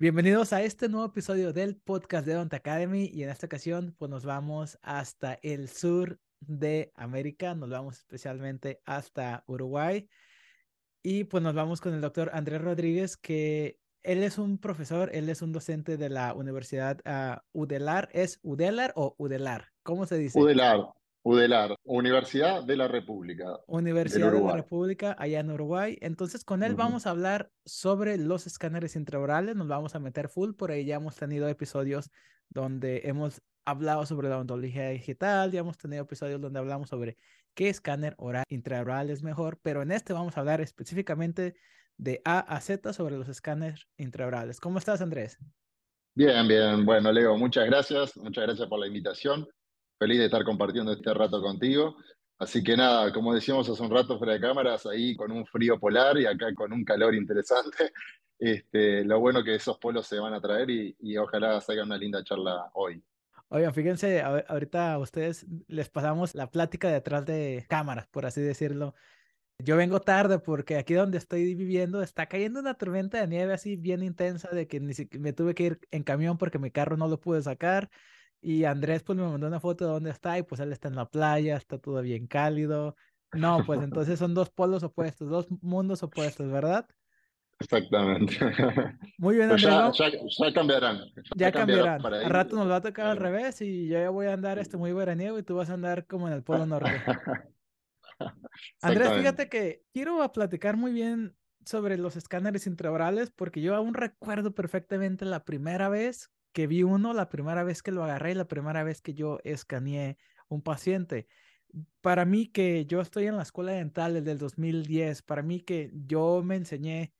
Bienvenidos a este nuevo episodio del podcast de Don't Academy y en esta ocasión pues nos vamos hasta el sur de América, nos vamos especialmente hasta Uruguay y pues nos vamos con el doctor Andrés Rodríguez que él es un profesor, él es un docente de la Universidad uh, Udelar, ¿es Udelar o Udelar? ¿Cómo se dice? Udelar, UDELAR, Universidad de la República. Universidad de la República, allá en Uruguay. Entonces, con él vamos a hablar sobre los escáneres intraorales, nos vamos a meter full, por ahí ya hemos tenido episodios donde hemos hablado sobre la ontología digital, ya hemos tenido episodios donde hablamos sobre qué escáner oral intraoral es mejor, pero en este vamos a hablar específicamente de A a Z sobre los escáneres intraorales. ¿Cómo estás, Andrés? Bien, bien. Bueno, Leo, muchas gracias. Muchas gracias por la invitación feliz de estar compartiendo este rato contigo. Así que nada, como decíamos hace un rato fuera de cámaras, ahí con un frío polar y acá con un calor interesante. Este, lo bueno que esos polos se van a traer y, y ojalá salga una linda charla hoy. Oigan, fíjense, ahorita a ustedes les pasamos la plática detrás de cámaras, por así decirlo. Yo vengo tarde porque aquí donde estoy viviendo está cayendo una tormenta de nieve así bien intensa de que ni siquiera me tuve que ir en camión porque mi carro no lo pude sacar. Y Andrés pues me mandó una foto de dónde está y pues él está en la playa, está todo bien cálido. No, pues entonces son dos polos opuestos, dos mundos opuestos, ¿verdad? Exactamente. Muy bien, Andrés. Ya, ya, cambiarán. Ya, cambiarán. A rato nos va a tocar al revés y yo ya voy a andar este muy veraniego y tú vas a andar como en el polo norte. Andrés, fíjate que quiero platicar muy bien sobre los escáneres intraorales porque yo aún recuerdo perfectamente la primera vez que vi uno la primera vez que lo agarré, la primera vez que yo escaneé un paciente. Para mí que yo estoy en la escuela dental desde el 2010, para mí que yo me enseñé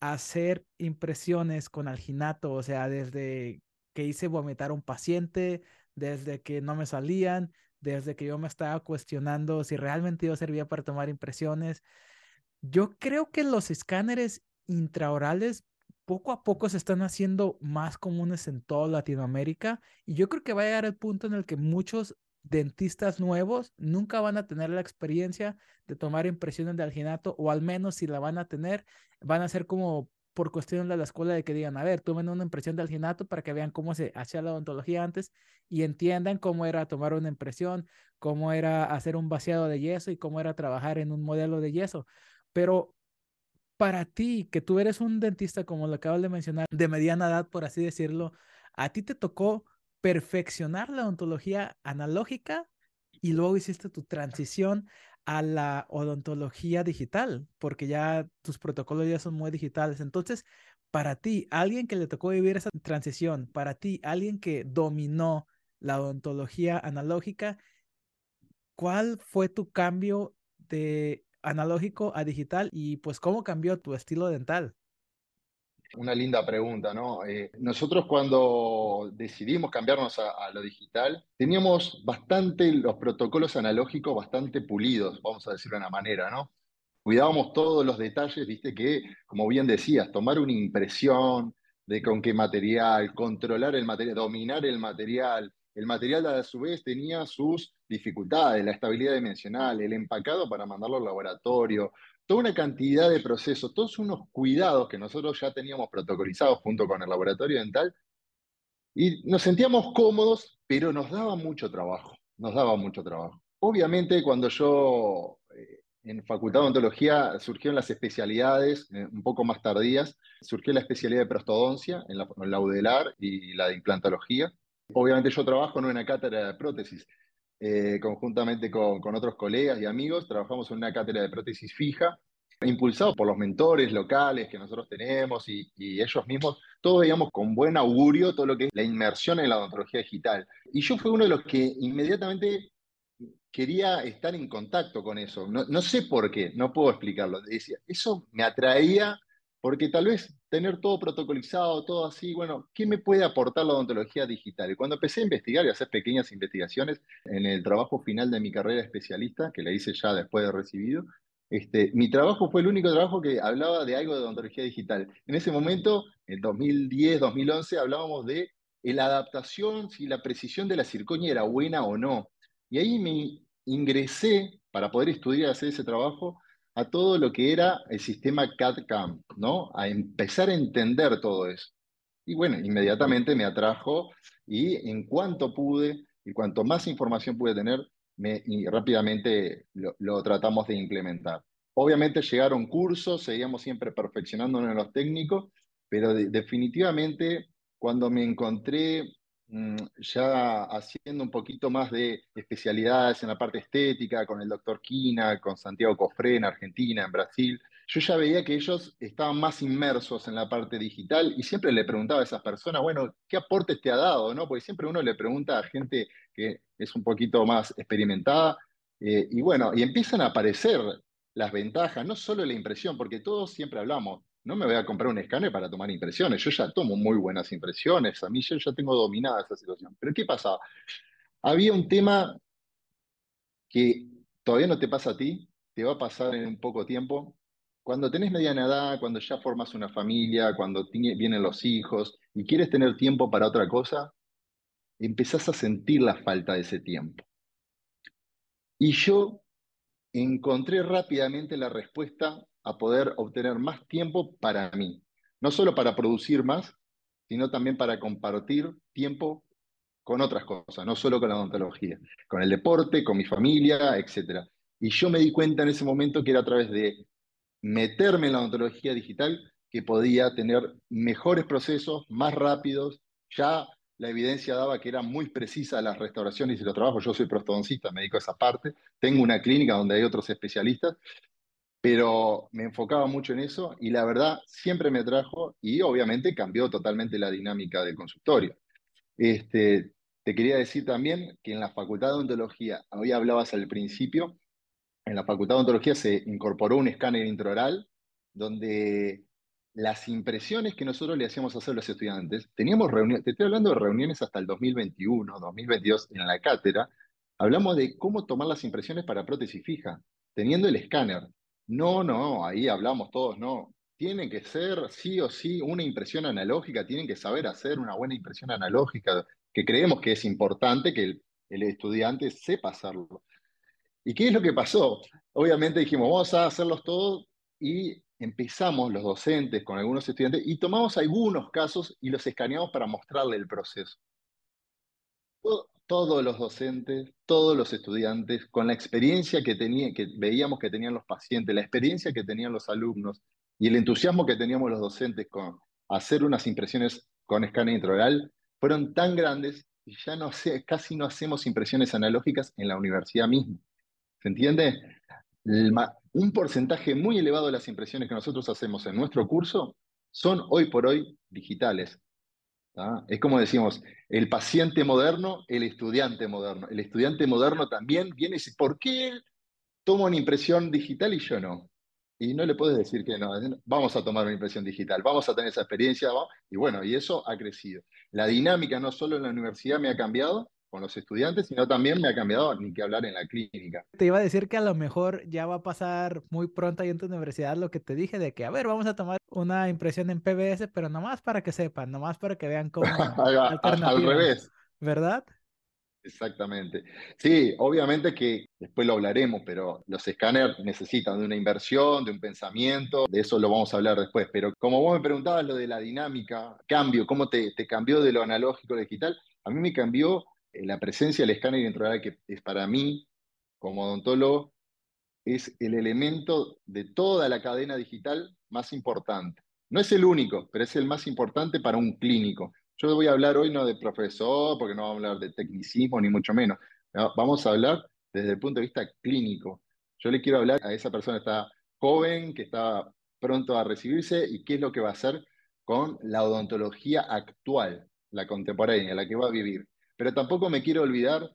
a hacer impresiones con alginato, o sea, desde que hice vomitar a un paciente, desde que no me salían, desde que yo me estaba cuestionando si realmente yo servía para tomar impresiones. Yo creo que los escáneres intraorales poco a poco se están haciendo más comunes en toda Latinoamérica y yo creo que va a llegar el punto en el que muchos dentistas nuevos nunca van a tener la experiencia de tomar impresiones de alginato o al menos si la van a tener, van a ser como por cuestión de la escuela de que digan, a ver, tomen una impresión de alginato para que vean cómo se hacía la odontología antes y entiendan cómo era tomar una impresión, cómo era hacer un vaciado de yeso y cómo era trabajar en un modelo de yeso. Pero para ti, que tú eres un dentista, como lo acabas de mencionar, de mediana edad, por así decirlo, a ti te tocó perfeccionar la odontología analógica y luego hiciste tu transición a la odontología digital, porque ya tus protocolos ya son muy digitales. Entonces, para ti, alguien que le tocó vivir esa transición, para ti, alguien que dominó la odontología analógica, ¿cuál fue tu cambio de analógico a digital y pues cómo cambió tu estilo dental? Una linda pregunta, ¿no? Eh, nosotros cuando decidimos cambiarnos a, lo digital, teníamos bastante los protocolos analógicos bastante pulidos, vamos a decirlo de una manera, ¿no? Cuidábamos todos los detalles, viste que, como bien decías, tomar una impresión de con qué material, controlar el material, dominar el material, el material a su vez tenía sus dificultades, la estabilidad dimensional, el empacado para mandarlo al laboratorio, toda una cantidad de procesos, todos unos cuidados que nosotros ya teníamos protocolizados junto con el laboratorio dental y nos sentíamos cómodos, pero nos daba mucho trabajo, nos daba mucho trabajo. Obviamente cuando yo eh, en Facultad de Odontología surgieron las especialidades eh, un poco más tardías, surgió la especialidad de prostodoncia en la, en la UDELAR y la de implantología, Obviamente yo trabajo en una cátedra de prótesis. Eh, conjuntamente con, otros colegas y amigos, trabajamos en una cátedra de prótesis fija, impulsados por los mentores locales que nosotros tenemos y, ellos mismos, todos veíamos con buen augurio todo lo que es la inmersión en la odontología digital. Y yo fui uno de los que inmediatamente quería estar en contacto con eso. No, no sé por qué, no puedo explicarlo. Decía, eso me atraía porque tal vez tener todo protocolizado, todo así, bueno, ¿qué me puede aportar la odontología digital? Y cuando empecé a investigar y a hacer pequeñas investigaciones en el trabajo final de mi carrera especialista, que la hice ya después de recibido, este, mi trabajo fue el único trabajo que hablaba de algo de odontología digital. En ese momento, en 2010, 2011, hablábamos de la adaptación, si la precisión de la circonia era buena o no. Y ahí me ingresé para poder estudiar y hacer ese trabajo a todo lo que era el sistema CAD-CAM, ¿no? A empezar a entender todo eso. Y bueno, inmediatamente me atrajo y en cuanto pude y cuanto más información pude tener, me, y rápidamente lo, tratamos de implementar. Obviamente llegaron cursos, seguíamos siempre perfeccionándonos en los técnicos, pero de, definitivamente cuando me encontré ya haciendo un poquito más de especialidades en la parte estética, con el doctor Quina, con Santiago Cofré en Argentina, en Brasil, yo ya veía que ellos estaban más inmersos en la parte digital y siempre le preguntaba a esas personas, bueno, ¿qué aportes te ha dado? ¿no? Porque siempre uno le pregunta a gente que es un poquito más experimentada eh, y bueno, y empiezan a aparecer las ventajas, no solo la impresión, porque todos siempre hablamos, no me voy a comprar un escáner para tomar impresiones, yo ya tomo muy buenas impresiones, a mí yo ya tengo dominada esa situación. Pero ¿qué pasaba? Había un tema que todavía no te pasa a ti, te va a pasar en un poco tiempo, cuando tenés mediana edad, cuando ya formas una familia, cuando vienen los hijos y quieres tener tiempo para otra cosa, empezás a sentir la falta de ese tiempo. Y yo encontré rápidamente la respuesta a poder obtener más tiempo para mí. No solo para producir más, sino también para compartir tiempo con otras cosas, no solo con la odontología, con el deporte, con mi familia, etc. Y yo me di cuenta en ese momento que era a través de meterme en la odontología digital que podía tener mejores procesos, más rápidos. Ya la evidencia daba que eran muy precisas las restauraciones y los trabajos. Yo soy prostodoncista, me dedico a esa parte. Tengo una clínica donde hay otros especialistas, pero me enfocaba mucho en eso y la verdad siempre me trajo y obviamente cambió totalmente la dinámica del consultorio. Este, te quería decir también que en la Facultad de Odontología, hoy hablabas al principio, en la Facultad de Odontología se incorporó un escáner intraoral donde las impresiones que nosotros le hacíamos hacer a los estudiantes, teníamos reuniones, te estoy hablando de reuniones hasta el 2021, 2022 en la cátedra, hablamos de cómo tomar las impresiones para prótesis fija, teniendo el escáner. No, no, ahí hablamos todos, no. Tiene que ser sí o sí una impresión analógica, tienen que saber hacer una buena impresión analógica, que creemos que es importante que el, el estudiante sepa hacerlo. ¿Y qué es lo que pasó? Obviamente dijimos, vamos a hacerlos todos y empezamos los docentes con algunos estudiantes y tomamos algunos casos y los escaneamos para mostrarle el proceso. Todos los docentes, todos los estudiantes, con la experiencia que, tenía, que veíamos que tenían los pacientes, la experiencia que tenían los alumnos y el entusiasmo que teníamos los docentes con hacer unas impresiones con escáner intraoral, fueron tan grandes y ya casi no hacemos impresiones analógicas en la universidad misma. ¿Se entiende? un porcentaje muy elevado de las impresiones que nosotros hacemos en nuestro curso son hoy por hoy digitales. Es como decimos, el paciente moderno, el estudiante moderno. El estudiante moderno también viene y dice, ¿por qué él toma una impresión digital y yo no? Y no le puedes decir que no, vamos a tomar una impresión digital, vamos a tener esa experiencia, y bueno, y eso ha crecido. La dinámica no solo en la universidad me ha cambiado, con los estudiantes, sino también me ha cambiado ni que hablar en la clínica. Te iba a decir que a lo mejor ya va a pasar muy pronto ahí en tu universidad lo que te dije de que, a ver, vamos a tomar una impresión en PBS, pero nomás para que sepan, nomás para que vean cómo... al revés. ¿Verdad? Exactamente. Sí, obviamente que después lo hablaremos, pero los escáneres necesitan de una inversión, de un pensamiento, de eso lo vamos a hablar después. Pero como vos me preguntabas lo de la dinámica, cambio, cómo te, te cambió de lo analógico a digital, a mí me cambió la presencia del escáner intraoral, que es para mí, como odontólogo, es el elemento de toda la cadena digital más importante. No es el único, pero es el más importante para un clínico. Yo voy a hablar hoy no de profesor, porque no vamos a hablar de tecnicismo, ni mucho menos. Vamos a hablar desde el punto de vista clínico. Yo le quiero hablar a esa persona que está joven, que está pronto a recibirse, y qué es lo que va a hacer con la odontología actual, la contemporánea, la que va a vivir. Pero tampoco me quiero olvidar,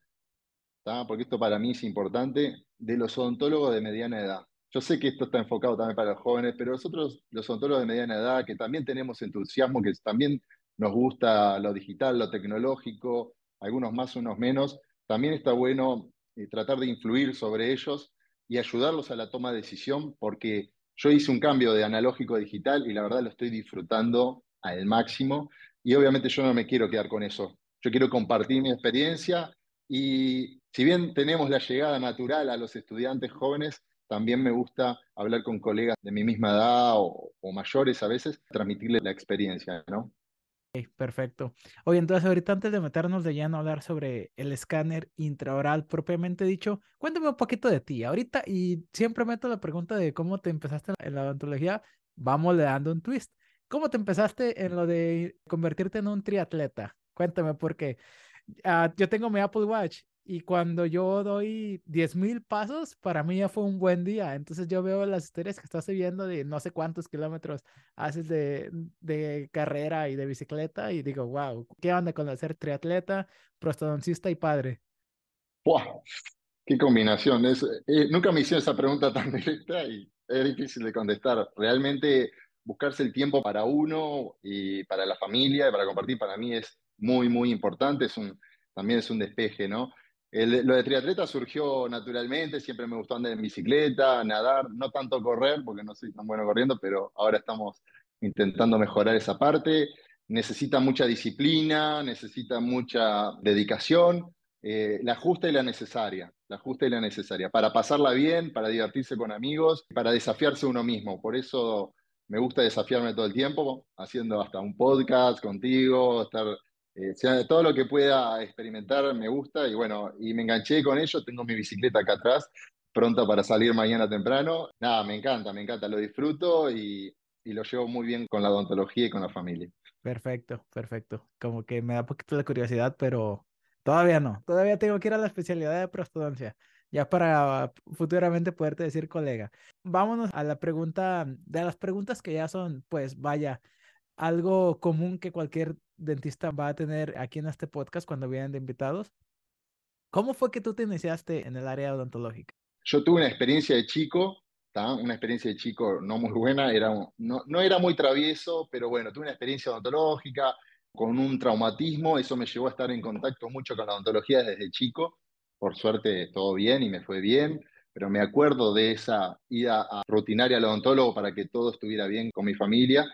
porque esto para mí es importante, de los odontólogos de mediana edad. Yo sé que esto está enfocado también para los jóvenes, pero nosotros, los odontólogos de mediana edad, que también tenemos entusiasmo, que también nos gusta lo digital, lo tecnológico, algunos más, unos menos, también está bueno eh, tratar de influir sobre ellos y ayudarlos a la toma de decisión, porque yo hice un cambio de analógico a digital y la verdad lo estoy disfrutando al máximo. Y obviamente yo no me quiero quedar con eso. Yo quiero compartir mi experiencia y si bien tenemos la llegada natural a los estudiantes jóvenes, también me gusta hablar con colegas de mi misma edad o, mayores a veces, transmitirles la experiencia, ¿no? perfecto. Oye, entonces ahorita antes de meternos de lleno a hablar sobre el escáner intraoral propiamente dicho, cuéntame un poquito de ti. Ahorita, y siempre meto la pregunta de cómo te empezaste en la odontología, vamos le dando un twist. ¿Cómo te empezaste en lo de convertirte en un triatleta? Cuéntame, porque uh, yo tengo mi Apple Watch y cuando yo doy 10.000 pasos, para mí ya fue un buen día. Entonces yo veo las historias que estás subiendo de no sé cuántos kilómetros haces de, de carrera y de bicicleta y digo, wow, ¿qué onda con ser triatleta, prostodoncista y padre? ¡Wow! ¡Qué combinación! Es, eh, nunca me hicieron esa pregunta tan directa y es difícil de contestar. Realmente buscarse el tiempo para uno y para la familia y para compartir para mí es muy, muy importante. Es un, también es un despeje, ¿no? lo de triatleta surgió naturalmente, siempre me gustó andar en bicicleta, nadar, no tanto correr, porque no soy tan bueno corriendo, pero ahora estamos intentando mejorar esa parte. Necesita mucha disciplina, necesita mucha dedicación, eh, la justa y la necesaria, la justa y la necesaria, para pasarla bien, para divertirse con amigos, para desafiarse uno mismo. Por eso me gusta desafiarme todo el tiempo, haciendo hasta un podcast contigo, estar eh, todo lo que pueda experimentar me gusta y bueno, y me enganché con ello, tengo mi bicicleta acá atrás, pronta para salir mañana temprano. Nada, me encanta, me encanta, lo disfruto y, y lo llevo muy bien con la odontología y con la familia. Perfecto, perfecto. Como que me da poquito de curiosidad, pero todavía no. Todavía tengo que ir a la especialidad de prostodoncia, ya para futuramente poderte decir colega. Vámonos a la pregunta, de las preguntas que ya son, pues vaya, algo común que cualquier dentista va a tener aquí en este podcast cuando vienen de invitados. ¿Cómo fue que tú te iniciaste en el área odontológica? Yo tuve una experiencia de chico, una experiencia de chico no muy buena, era, no, no era muy travieso, pero bueno, tuve una experiencia odontológica con un traumatismo, eso me llevó a estar en contacto mucho con la odontología desde chico. Por suerte todo bien y me fue bien, pero me acuerdo de esa ida a rutinaria al odontólogo para que todo estuviera bien con mi familia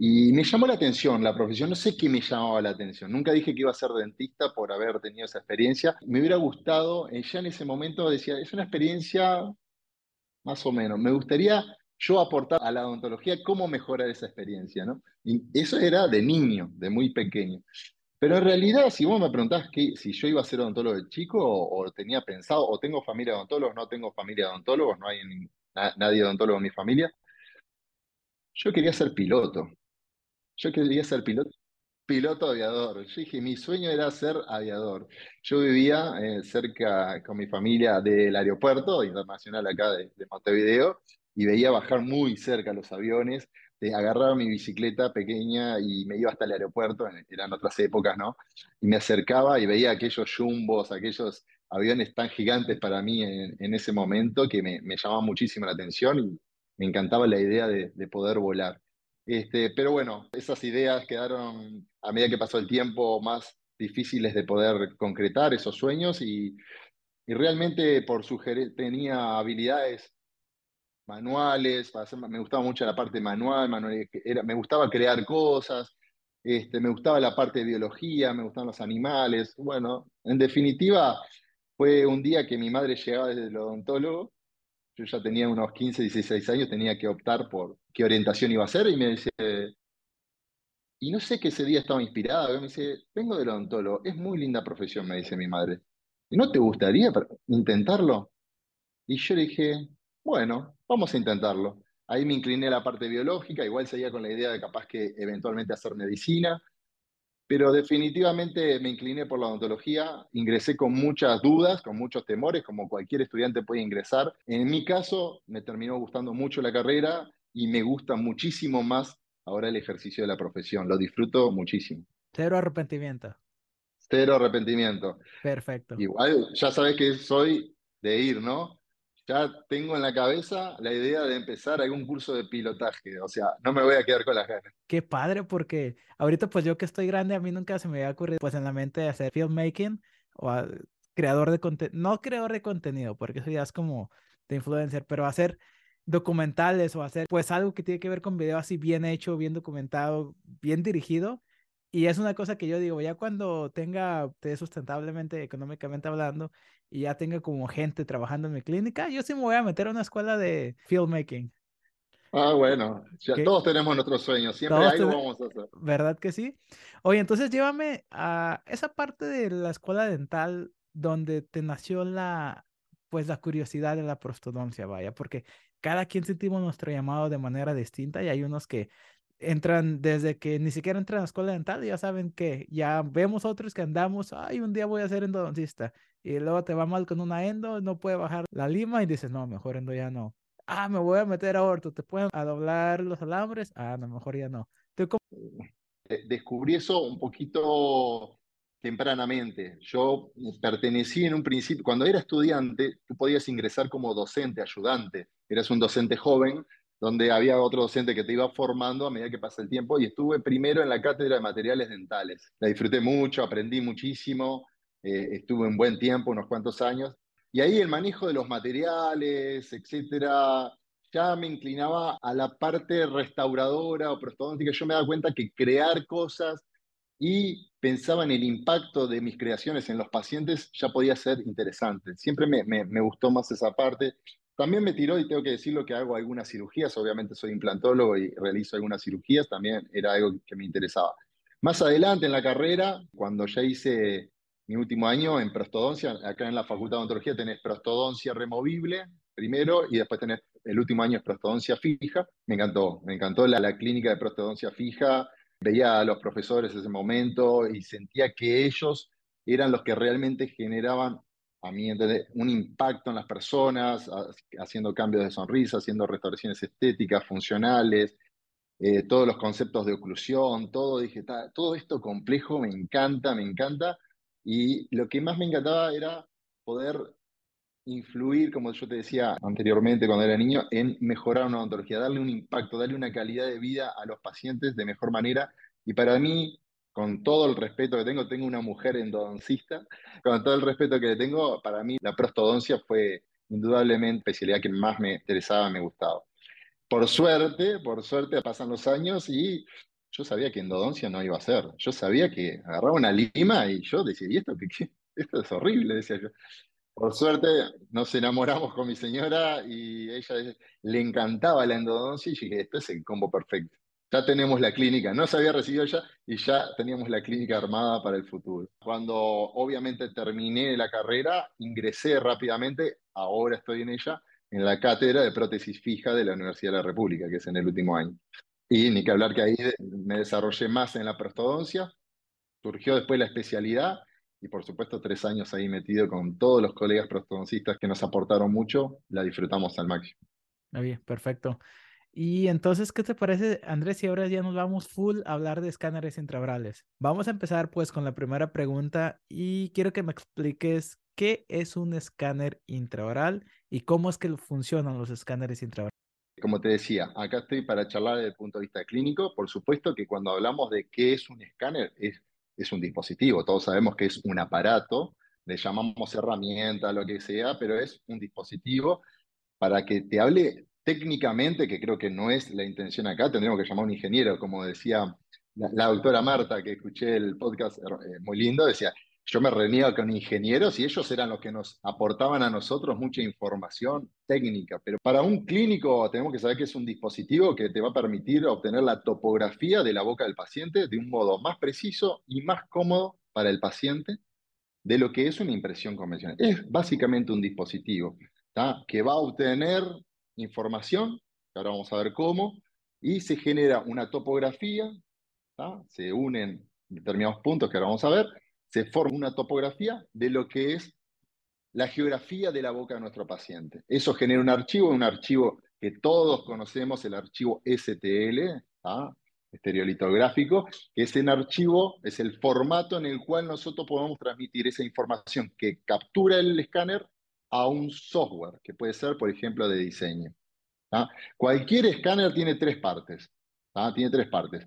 y me llamó la atención la profesión, no sé qué me llamaba la atención. Nunca dije que iba a ser dentista por haber tenido esa experiencia. Me hubiera gustado, eh, ya en ese momento decía, es una experiencia más o menos. Me gustaría yo aportar a la odontología cómo mejorar esa experiencia, ¿no? Y eso era de niño, de muy pequeño. Pero en realidad, si vos me preguntás que, si yo iba a ser odontólogo de chico o, tenía pensado, o tengo familia de odontólogos, no tengo familia de odontólogos, no hay nadie odontólogo en mi familia, yo quería ser piloto. Yo quería ser piloto, piloto aviador. Yo dije, mi sueño era ser aviador. Yo vivía eh, cerca con mi familia del aeropuerto internacional acá de, Montevideo y veía bajar muy cerca los aviones. De mi bicicleta pequeña y me iba hasta el aeropuerto, eran otras épocas, ¿no? Y me acercaba y veía aquellos jumbos, aquellos aviones tan gigantes para mí en, ese momento que me, llamaban muchísimo la atención y me encantaba la idea de poder volar. Este, pero bueno, esas ideas quedaron a medida que pasó el tiempo más difíciles de poder concretar esos sueños y, y realmente por sugerir tenía habilidades manuales, me gustaba mucho la parte manual, me gustaba crear cosas, este, me gustaba la parte de biología, me gustaban los animales. Bueno, en definitiva, fue un día que mi madre llegaba desde el odontólogo yo ya tenía unos 15, 16 años, tenía que optar por qué orientación iba a hacer y me dice, y no sé qué ese día estaba inspirada, me dice, vengo del odontólogo, es muy linda profesión, me dice mi madre. ¿Y no te gustaría intentarlo? Y yo le dije, bueno, vamos a intentarlo. Ahí me incliné a la parte biológica, igual seguía con la idea de capaz que eventualmente hacer medicina, pero definitivamente me incliné por la odontología, ingresé con muchas dudas, con muchos temores, como cualquier estudiante puede ingresar. En mi caso, me terminó gustando mucho la carrera y me gusta muchísimo más ahora el ejercicio de la profesión, lo disfruto muchísimo. Cero arrepentimiento. Cero arrepentimiento. Perfecto. Igual, ya sabes que soy de ir, ¿no? Ya tengo en la cabeza la idea de empezar algún curso de pilotaje, o sea, no me voy a quedar con las ganas. Qué padre, porque ahorita pues yo que estoy grande, a mí nunca se me había ocurrido pues en la mente hacer filmmaking o creador de contenido, no creador de contenido, porque eso ya es como de influencer, pero hacer documentales o hacer pues algo que tiene que ver con video así bien hecho, bien documentado, bien dirigido. Y es una cosa que yo digo, ya cuando tenga, sustentablemente, económicamente hablando, y ya tenga como gente trabajando en mi clínica, yo sí me voy a meter a una escuela de filmmaking. Ah, bueno, ya todos tenemos nuestros sueños, siempre algo vamos a hacer. ¿Verdad que sí? Oye, entonces llévame a esa parte de la escuela dental donde te nació la, pues la curiosidad de la prostodoncia, vaya, porque cada quien sentimos nuestro llamado de manera distinta y hay unos que entran desde que ni siquiera entran a la escuela dental, ya saben que ya vemos otros que andamos, ay, un día voy a ser endodoncista y luego te va mal con una endo, no puede bajar la lima y dices, no, mejor endo ya no. Ah, me voy a meter a orto, ¿te pueden doblar los alambres? Ah, no, mejor ya no. Descubrí eso un poquito tempranamente. Yo pertenecí en un principio, cuando era estudiante, tú podías ingresar como docente, ayudante. Eras un docente joven, donde había otro docente que te iba formando a medida que pasa el tiempo, y estuve primero en la cátedra de materiales dentales. La disfruté mucho, aprendí muchísimo, eh, estuve un buen tiempo, unos cuantos años, y ahí el manejo de los materiales, etcétera, ya me inclinaba a la parte restauradora o prostodóntica. Yo me daba cuenta que crear cosas y pensaba en el impacto de mis creaciones en los pacientes, ya podía ser interesante. Siempre me, me, gustó más esa parte. También me tiró, y tengo que decirlo, que hago algunas cirugías. Obviamente soy implantólogo y realizo algunas cirugías. También era algo que me interesaba. Más adelante en la carrera, cuando ya hice mi último año en prostodoncia, acá en la Facultad de Odontología tenés prostodoncia removible primero y después tenés el último año es prostodoncia fija. Me encantó, me encantó la, la clínica de prostodoncia fija veía a los profesores en ese momento y sentía que ellos eran los que realmente generaban, a mí un impacto en las personas, haciendo cambios de sonrisa, haciendo restauraciones estéticas, funcionales, eh, todos los conceptos de oclusión, todo, dije, todo esto complejo me encanta, me encanta. Y lo que más me encantaba era poder influir, como yo te decía anteriormente cuando era niño, en mejorar una odontología, darle un impacto, darle una calidad de vida a los pacientes de mejor manera. Y para mí, con todo el respeto que tengo, tengo una mujer endodoncista, con todo el respeto que le tengo, para mí la prostodoncia fue indudablemente la especialidad que más me interesaba, me gustaba. Por suerte, por suerte pasan los años y yo sabía que endodoncia no iba a ser. Yo sabía que agarraba una lima y yo decía, ¿y esto qué? Esto es horrible, decía yo. Por suerte nos enamoramos con mi señora y ella le encantaba la endodoncia y dije, este es el combo perfecto. Ya tenemos la clínica, no se había recibido ya y ya teníamos la clínica armada para el futuro. Cuando obviamente terminé la carrera, ingresé rápidamente, ahora estoy en ella, en la cátedra de prótesis fija de la Universidad de la República, que es en el último año. Y ni que hablar que ahí me desarrollé más en la prostodoncia, surgió después la especialidad y por supuesto tres años ahí metido con todos los colegas prostodoncistas que nos aportaron mucho, la disfrutamos al máximo. Muy bien, perfecto. Y entonces, ¿qué te parece, Andrés? Y ahora ya nos vamos full a hablar de escáneres intraorales. Vamos a empezar pues con la primera pregunta y quiero que me expliques qué es un escáner intraoral y cómo es que funcionan los escáneres intraorales. Como te decía, acá estoy para charlar desde el punto de vista clínico. Por supuesto que cuando hablamos de qué es un escáner, es es un dispositivo, todos sabemos que es un aparato, le llamamos herramienta, lo que sea, pero es un dispositivo para que te hable técnicamente, que creo que no es la intención acá, tendríamos que llamar a un ingeniero, como decía la, doctora Marta, que escuché el podcast eh, muy lindo, decía, yo me reunía con ingenieros y ellos eran los que nos aportaban a nosotros mucha información técnica, pero para un clínico tenemos que saber que es un dispositivo que te va a permitir obtener la topografía de la boca del paciente de un modo más preciso y más cómodo para el paciente de lo que es una impresión convencional. Es básicamente un dispositivo que va a obtener información, que ahora vamos a ver cómo, y se genera una topografía, se unen determinados puntos que ahora vamos a ver, se forma una topografía de lo que es la geografía de la boca de nuestro paciente. Eso genera un archivo, un archivo que todos conocemos, el archivo STL, estereolitográfico, que ese archivo es el formato en el cual nosotros podemos transmitir esa información que captura el escáner a un software, que puede ser, por ejemplo, de diseño. Cualquier escáner tiene tres partes. Tiene tres partes.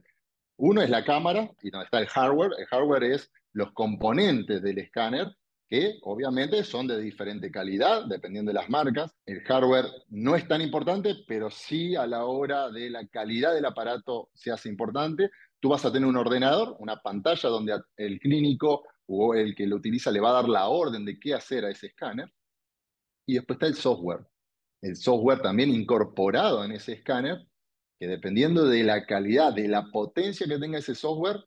Uno es la cámara, y donde está el hardware. El hardware es los componentes del escáner, que obviamente son de diferente calidad, dependiendo de las marcas. El hardware no es tan importante, pero sí a la hora de la calidad del aparato se hace importante. Tú vas a tener un ordenador, una pantalla donde el clínico o el que lo utiliza le va a dar la orden de qué hacer a ese escáner. Y después está el software. El software también incorporado en ese escáner que dependiendo de la calidad, de la potencia que tenga ese software,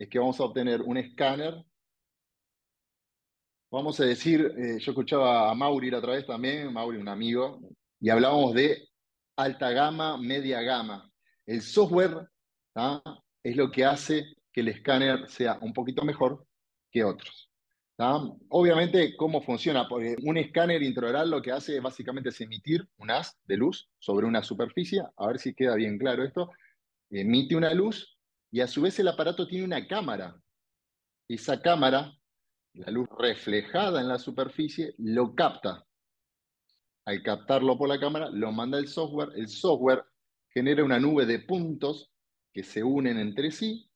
es que vamos a obtener un escáner. Vamos a decir, eh, yo escuchaba a Mauri otra vez también, Mauri, un amigo, y hablábamos de alta gama, media gama. El software es lo que hace que el escáner sea un poquito mejor que otros. Obviamente, ¿cómo funciona? Porque un escáner intraoral lo que hace básicamente es emitir un haz de luz sobre una superficie. A ver si queda bien claro esto. Emite una luz y a su vez el aparato tiene una cámara. Esa cámara, la luz reflejada en la superficie, lo capta. Al captarlo por la cámara, lo manda el software. El software genera una nube de puntos que se unen entre sí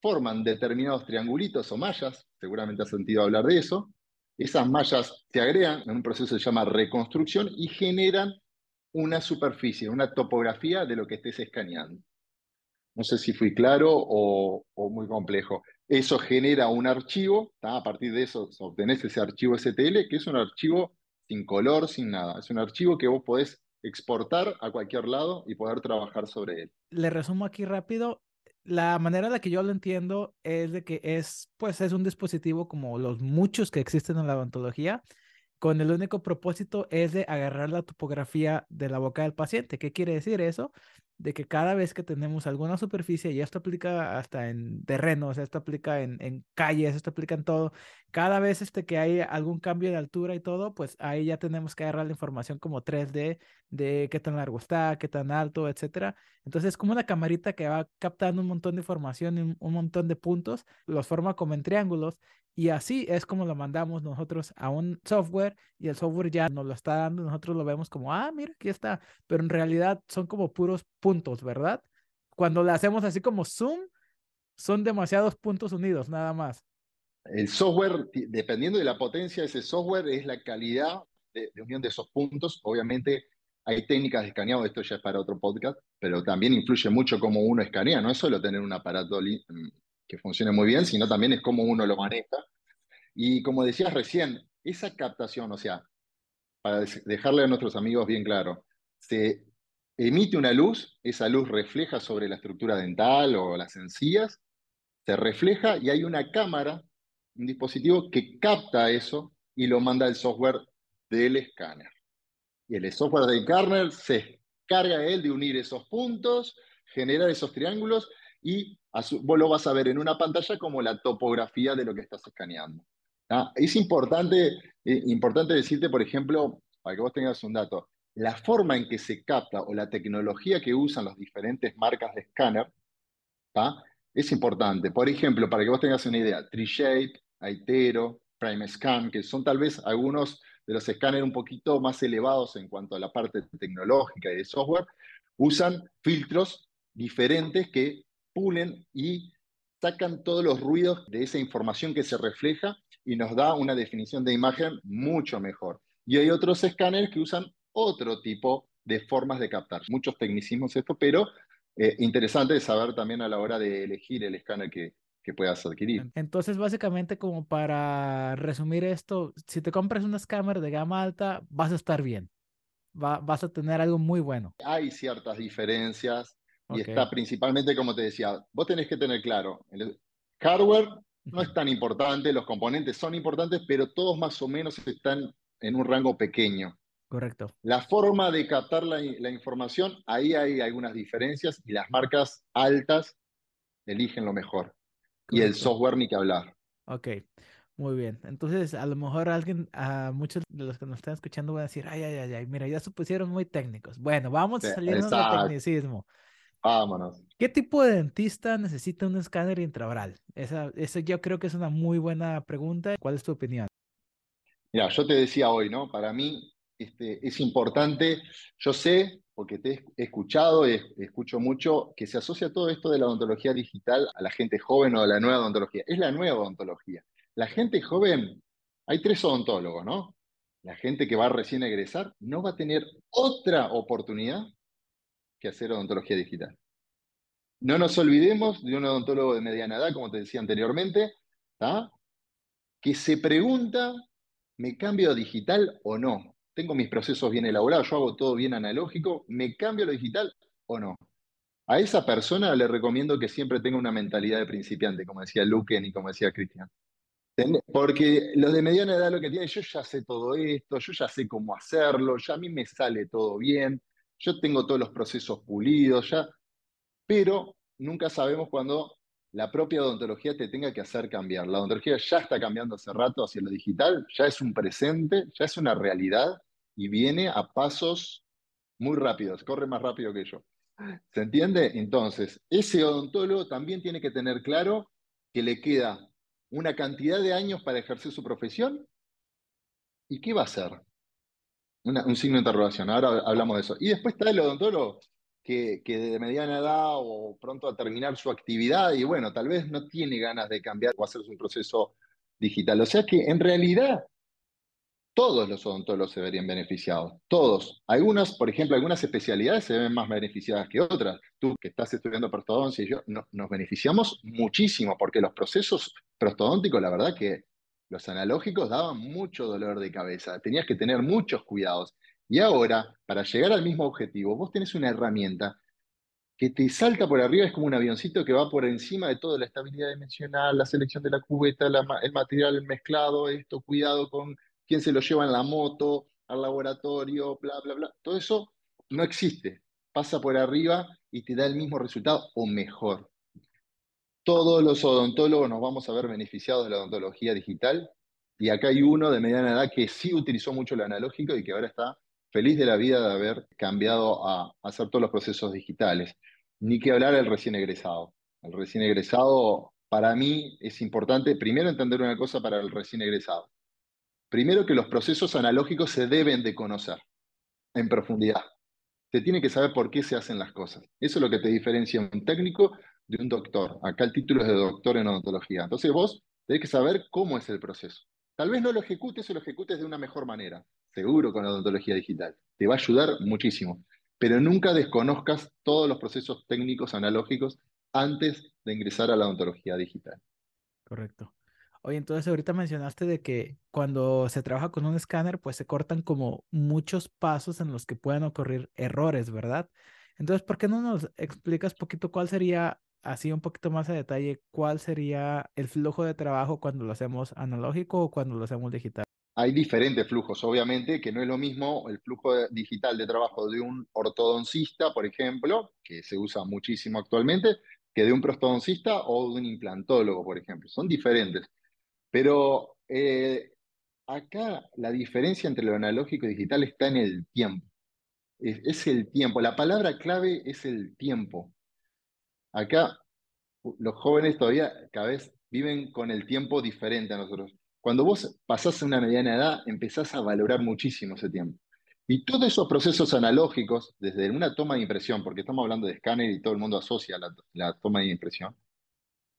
forman determinados triangulitos o mallas, seguramente has sentido hablar de eso. Esas mallas se agregan en un proceso que se llama reconstrucción y generan una superficie, una topografía de lo que estés escaneando. No sé si fui claro o, muy complejo. Eso genera un archivo, a partir de eso obtenés ese archivo STL, que es un archivo sin color, sin nada. Es un archivo que vos podés exportar a cualquier lado y poder trabajar sobre él. Le resumo aquí rápido la manera en la que yo lo entiendo es de que es, pues, es un dispositivo como los muchos que existen en la odontología, con el único propósito es de agarrar la topografía de la boca del paciente. ¿Qué quiere decir eso? De que cada vez que tenemos alguna superficie, y esto aplica hasta en terrenos, esto aplica en, en calles, esto aplica en todo, cada vez este, que hay algún cambio de altura y todo, pues ahí ya tenemos que agarrar la información como 3D de qué tan largo está, qué tan alto, etcétera. Entonces es como una camarita que va captando un montón de información un, un montón de puntos, los forma como en triángulos y así es como lo mandamos nosotros a un software y el software ya nos lo está dando, nosotros lo vemos como, ah, mira, aquí está, pero en realidad son como puros puntos, ¿verdad? Cuando le hacemos así como zoom, son demasiados puntos unidos, nada más. El software, dependiendo de la potencia de ese software, es la calidad de, unión de esos puntos. Obviamente hay técnicas de escaneado, esto ya es para otro podcast, pero también influye mucho cómo uno escanea, no es solo tener un aparato mm, que funcione muy bien, sino también es cómo uno lo maneja. Y como decías recién, esa captación, o sea, para dejarle a nuestros amigos bien claro, se emite una luz, esa luz refleja sobre la estructura dental o las encías, se refleja y hay una cámara, un dispositivo que capta eso y lo manda al software del escáner. Y el software del escáner se carga él de unir esos puntos, generar esos triángulos y vos lo vas a ver en una pantalla como la topografía de lo que estás escaneando. Es importante, eh, importante decirte, por ejemplo, para que vos tengas un dato, la forma en que se capta o la tecnología que usan las diferentes marcas de escáner es importante. Por ejemplo, para que vos tengas una idea, TreeShape, Aitero, PrimeScan, que son tal vez algunos de los escáneres un poquito más elevados en cuanto a la parte tecnológica y de software, usan filtros diferentes que pulen y sacan todos los ruidos de esa información que se refleja y nos da una definición de imagen mucho mejor. Y hay otros escáneres que usan otro tipo de formas de captar. Muchos tecnicismos esto, pero eh, interesante saber también a la hora de elegir el escáner que, que puedas adquirir. Entonces, básicamente, como para resumir esto, si te compras una escáner de gama alta, vas a estar bien. Va, vas a tener algo muy bueno. Hay ciertas diferencias y está principalmente, como te decía, vos tenés que tener claro, el hardware no es tan importante, los componentes son importantes, pero todos más o menos están en un rango pequeño. Correcto. La forma de captar la, la información, ahí hay algunas diferencias y las marcas altas eligen lo mejor. Y el software ni que hablar. Ok, muy bien. Entonces, a lo mejor alguien, a muchos de los que nos están escuchando van a decir, ay, ay, ay, ay, mira, ya se pusieron muy técnicos. Bueno, vamos a salirnos del tecnicismo. Vámonos. ¿Qué tipo de dentista necesita un escáner intraoral? Esa, esa yo creo que es una muy buena pregunta. ¿Cuál es tu opinión? Mira, yo te decía hoy, ¿no? Para mí este, es importante, yo sé, porque te he escuchado y escucho mucho, que se asocia todo esto de la odontología digital a la gente joven o a la nueva odontología. Es la nueva odontología. La gente joven, hay tres odontólogos, ¿no? La gente que va recién a egresar no va a tener otra oportunidad que hacer odontología digital. No nos olvidemos de un odontólogo de mediana edad, como te decía anteriormente, que se pregunta, ¿me cambio a digital o no? Tengo mis procesos bien elaborados, yo hago todo bien analógico, ¿me cambio lo digital o no? A esa persona le recomiendo que siempre tenga una mentalidad de principiante, como decía Luquen y como decía Cristian. Porque los de mediana edad lo que tienen, yo ya sé todo esto, yo ya sé cómo hacerlo, ya a mí me sale todo bien, yo tengo todos los procesos pulidos, ya, pero nunca sabemos cuándo la propia odontología te tenga que hacer cambiar. La odontología ya está cambiando hace rato hacia lo digital, ya es un presente, ya es una realidad y viene a pasos muy rápidos, corre más rápido que yo. ¿Se entiende? Entonces, ese odontólogo también tiene que tener claro que le queda una cantidad de años para ejercer su profesión. ¿Y qué va a hacer? un signo de interrogación, ahora hablamos de eso. Y después está el odontólogo que, de mediana edad o pronto a terminar su actividad y bueno, tal vez no tiene ganas de cambiar o hacer un proceso digital. O sea que en realidad todos los odontólogos se verían beneficiados, todos. Algunas, por ejemplo, algunas especialidades se ven más beneficiadas que otras. Tú que estás estudiando prostodoncia y yo, nos beneficiamos muchísimo porque los procesos prostodónticos, la verdad que los analógicos daban mucho dolor de cabeza, tenías que tener muchos cuidados. Y ahora, para llegar al mismo objetivo, vos tenés una herramienta que te salta por arriba, es como un avioncito que va por encima de toda la estabilidad dimensional, la selección de la cubeta, el material mezclado, esto, cuidado con quién se lo lleva en la moto, al laboratorio, bla, bla, bla. Todo eso no existe. Pasa por arriba y te da el mismo resultado o mejor. Todos los odontólogos nos vamos a ver beneficiados de la odontología digital y acá hay uno de mediana edad que sí utilizó mucho lo analógico y que ahora está feliz de la vida de haber cambiado a hacer todos los procesos digitales. Ni que hablar del recién egresado. El recién egresado, para mí, es importante primero entender una cosa para el recién egresado. Primero que los procesos analógicos se deben de conocer en profundidad. Se tiene que saber por qué se hacen las cosas. Eso es lo que te diferencia un técnico de un doctor. Acá el título es de doctor en odontología. Entonces vos tenés que saber cómo es el proceso. Tal vez no lo ejecutes o lo ejecutes de una mejor manera, seguro con la odontología digital. Te va a ayudar muchísimo. Pero nunca desconozcas todos los procesos técnicos analógicos antes de ingresar a la odontología digital. Correcto. Oye, entonces ahorita mencionaste de que cuando se trabaja con un escáner, pues se cortan como muchos pasos en los que pueden ocurrir errores, ¿verdad? Entonces, ¿por qué no nos explicas poquito cuál sería, así un poquito más a detalle, cuál sería el flujo de trabajo cuando lo hacemos analógico o cuando lo hacemos digital? Hay diferentes flujos, obviamente, que no es lo mismo el flujo digital de trabajo de un ortodoncista, por ejemplo, que se usa muchísimo actualmente, que de un prostodoncista o de un implantólogo, por ejemplo. Son diferentes. Pero eh, acá la diferencia entre lo analógico y digital está en el tiempo. Es, el tiempo. La palabra clave es el tiempo. Acá los jóvenes todavía cada vez viven con el tiempo diferente a nosotros. Cuando vos pasás a una mediana edad, empezás a valorar muchísimo ese tiempo. Y todos esos procesos analógicos, desde una toma de impresión, porque estamos hablando de escáner y todo el mundo asocia la, la toma de impresión,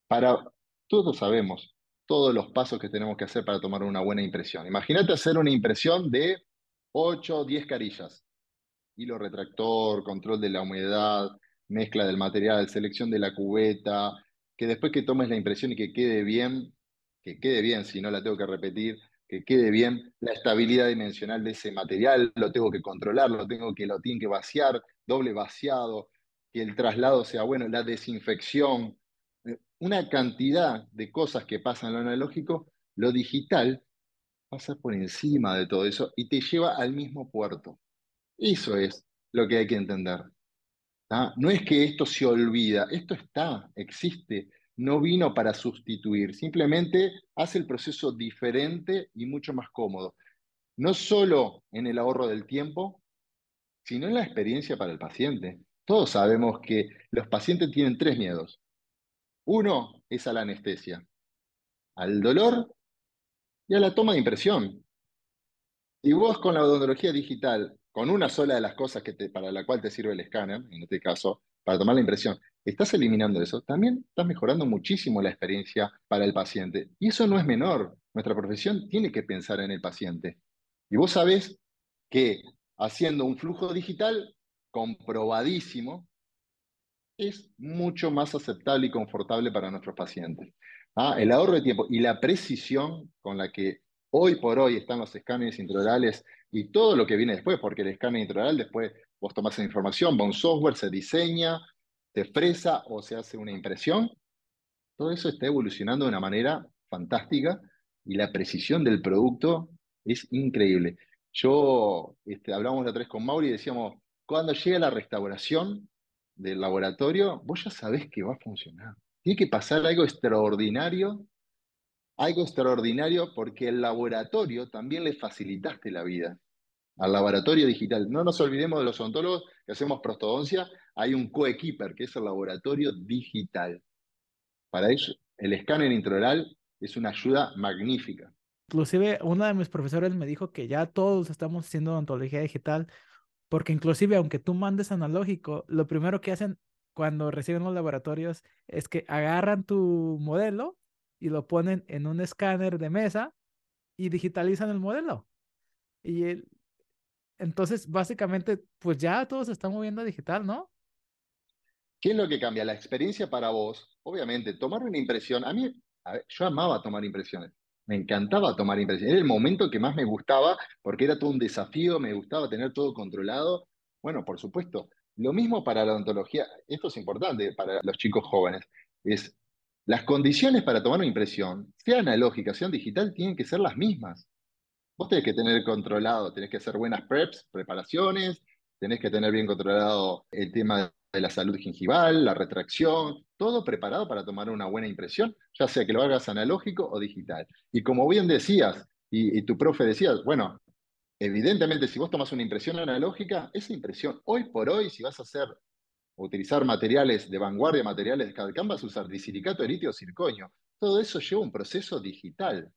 para todos sabemos, todos los pasos que tenemos que hacer para tomar una buena impresión. Imagínate hacer una impresión de 8 o 10 carillas. Hilo retractor, control de la humedad, mezcla del material, selección de la cubeta, que después que tomes la impresión y que quede bien, que quede bien, si no la tengo que repetir, que quede bien la estabilidad dimensional de ese material, lo tengo que controlar, lo tengo que, lo tienen que vaciar, doble vaciado, que el traslado sea bueno, la desinfección, una cantidad de cosas que pasan en lo analógico, lo digital pasa por encima de todo eso y te lleva al mismo puerto. Eso es lo que hay que entender. No es que esto se olvida, esto está, existe, no vino para sustituir, simplemente hace el proceso diferente y mucho más cómodo. No solo en el ahorro del tiempo, sino en la experiencia para el paciente. Todos sabemos que los pacientes tienen tres miedos. Uno es a la anestesia, al dolor y a la toma de impresión. Y vos con la odontología digital, con una sola de las cosas que para la cual te sirve el escáner, en este caso, para tomar la impresión, estás eliminando eso, también estás mejorando muchísimo la experiencia para el paciente. Y eso no es menor. Nuestra profesión tiene que pensar en el paciente. Y vos sabés que haciendo un flujo digital comprobadísimo, es mucho más aceptable y confortable para nuestros pacientes. ¿ah? El ahorro de tiempo y la precisión con la que hoy por hoy están los escáneres intraorales y todo lo que viene después, porque el escáner intraoral después vos tomás esa información, va un software, se diseña, se fresa o se hace una impresión, todo eso está evolucionando de una manera fantástica y la precisión del producto es increíble. Yo, este, hablábamos la otra vez con Mauri y decíamos, cuando llega la restauración del laboratorio, vos ya sabés que va a funcionar. Tiene que pasar algo extraordinario, algo extraordinario porque el laboratorio también le facilitaste la vida al laboratorio digital. No nos olvidemos de los odontólogos que hacemos prostodoncia, hay un coequiper que es el laboratorio digital. Para ello, el escáner intraoral es una ayuda magnífica. Inclusive, uno de mis profesores me dijo que ya todos estamos haciendo odontología digital, porque inclusive aunque tú mandes analógico, lo primero que hacen cuando reciben los laboratorios es que agarran tu modelo y lo ponen en un escáner de mesa y digitalizan el modelo. Y entonces, básicamente, pues ya todo se está moviendo a digital, ¿no? ¿Qué es lo que cambia? La experiencia para vos, obviamente, tomar una impresión. A mí, yo amaba tomar impresiones. Me encantaba tomar impresiones. Era el momento que más me gustaba porque era todo un desafío, me gustaba tener todo controlado. Bueno, por supuesto. Lo mismo para la odontología. Esto es importante para los chicos jóvenes. Es las condiciones para tomar una impresión, sea analógica, sea digital, tienen que ser las mismas. Vos tenés que tener controlado, tenés que hacer buenas preps, preparaciones, tenés que tener bien controlado el tema de la salud gingival, la retracción, todo preparado para tomar una buena impresión, ya sea que lo hagas analógico o digital. Y como bien decías, y, tu profe decía, bueno, evidentemente si vos tomas una impresión analógica, esa impresión hoy por hoy, si vas a hacer utilizar materiales de vanguardia, materiales de CAD-CAM, vas a usar disilicato, litio o circonio. Todo eso lleva un proceso digital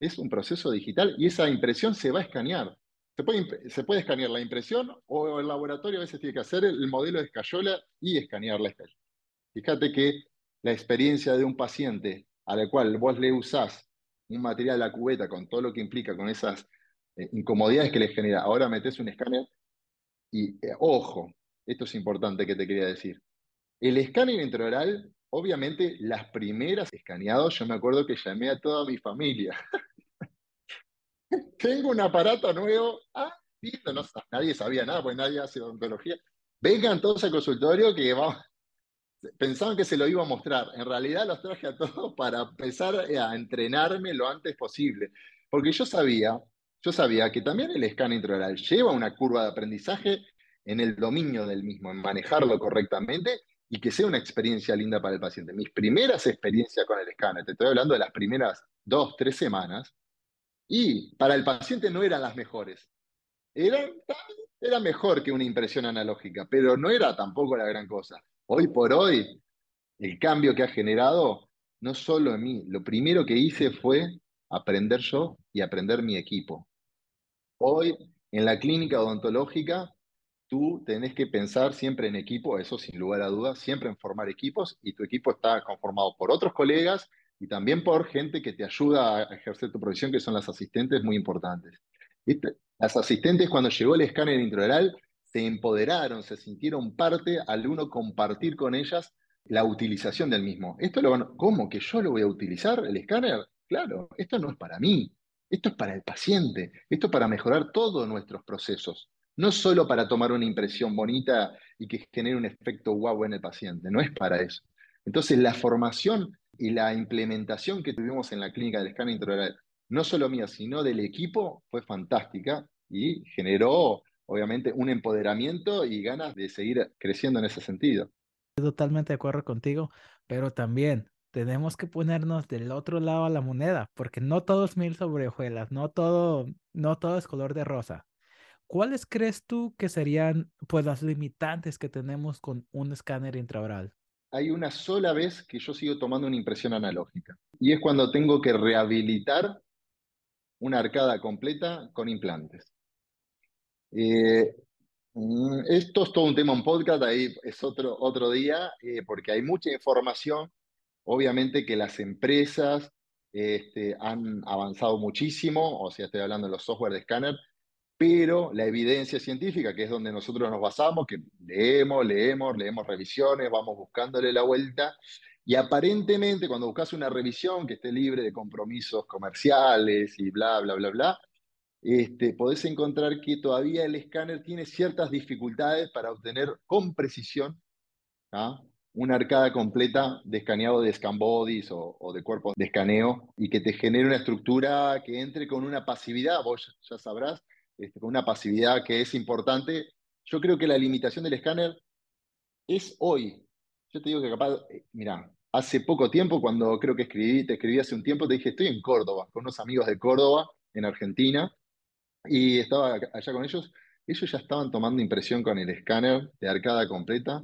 es un proceso digital y esa impresión se va a escanear. Se puede, se puede escanear la impresión o el laboratorio a veces tiene que hacer el, modelo de escayola y escanear la escayola. Fíjate que la experiencia de un paciente a la cual vos le usás un material a la cubeta con todo lo que implica, con esas eh, incomodidades que le genera, ahora metes un escáner y, eh, ojo, esto es importante que te quería decir. El escáner intraoral, obviamente, las primeras escaneados, yo me acuerdo que llamé a toda mi familia. tengo un aparato nuevo. Ah, listo, no, nadie sabía nada, pues nadie hace odontología. Vengan todos al consultorio que. Pensaban que se lo iba a mostrar. En realidad los traje a todos para empezar a entrenarme lo antes posible. Porque yo sabía, yo sabía que también el escáner intraoral lleva una curva de aprendizaje en el dominio del mismo, en manejarlo correctamente y que sea una experiencia linda para el paciente. Mis primeras experiencias con el escáner, te estoy hablando de las primeras dos, tres semanas, y para el paciente no eran las mejores. Era mejor que una impresión analógica, pero no era tampoco la gran cosa. Hoy por hoy, el cambio que ha generado, no solo en mí, lo primero que hice fue aprender yo y aprender mi equipo. Hoy, en la clínica odontológica, tú tenés que pensar siempre en equipo, eso sin lugar a dudas, siempre en formar equipos y tu equipo está conformado por otros colegas y también por gente que te ayuda a ejercer tu profesión, que son las asistentes muy importantes. Las asistentes cuando llegó el escáner intraoral se empoderaron, se sintieron parte al uno compartir con ellas la utilización del mismo. Esto lo ¿Cómo? ¿Que yo lo voy a utilizar, el escáner? Claro, esto no es para mí, esto es para el paciente, esto es para mejorar todos nuestros procesos, no solo para tomar una impresión bonita y que genere un efecto guau en el paciente, no es para eso. Entonces la formación y la implementación que tuvimos en la clínica del escáner intraoral, no solo mía, sino del equipo, fue fantástica y generó, obviamente, un empoderamiento y ganas de seguir creciendo en ese sentido. Totalmente de acuerdo contigo, pero también tenemos que ponernos del otro lado a la moneda, porque no todo es mil sobre hojuelas, no todo, no todo es color de rosa. ¿Cuáles crees tú que serían pues las limitantes que tenemos con un escáner intraoral? Hay una sola vez que yo sigo tomando una impresión analógica. Y es cuando tengo que rehabilitar una arcada completa con implantes. Eh, mm, esto es todo un tema en podcast, ahí es otro, otro día, eh, porque hay mucha información. Obviamente que las empresas este, han avanzado muchísimo, o sea, estoy hablando de los software de escáner, pero la evidencia científica, que es donde nosotros nos basamos, que leemos, leemos, leemos revisiones, vamos buscándole la vuelta, y aparentemente cuando buscas una revisión que esté libre de compromisos comerciales y bla, bla, bla, bla, este, podés encontrar que todavía el escáner tiene ciertas dificultades para obtener con precisión ¿ah? una arcada completa de escaneado de scan bodies o, de cuerpos de escaneo y que te genere una estructura que entre con una pasividad, vos ya sabrás, este, con una pasividad que es importante. Yo creo que la limitación del escáner es hoy. Yo te digo que capaz, eh, mira, hace poco tiempo, cuando creo que escribí, te escribí hace un tiempo, te dije, estoy en Córdoba, con unos amigos de Córdoba, en Argentina, y estaba allá con ellos. Ellos ya estaban tomando impresión con el escáner de arcada completa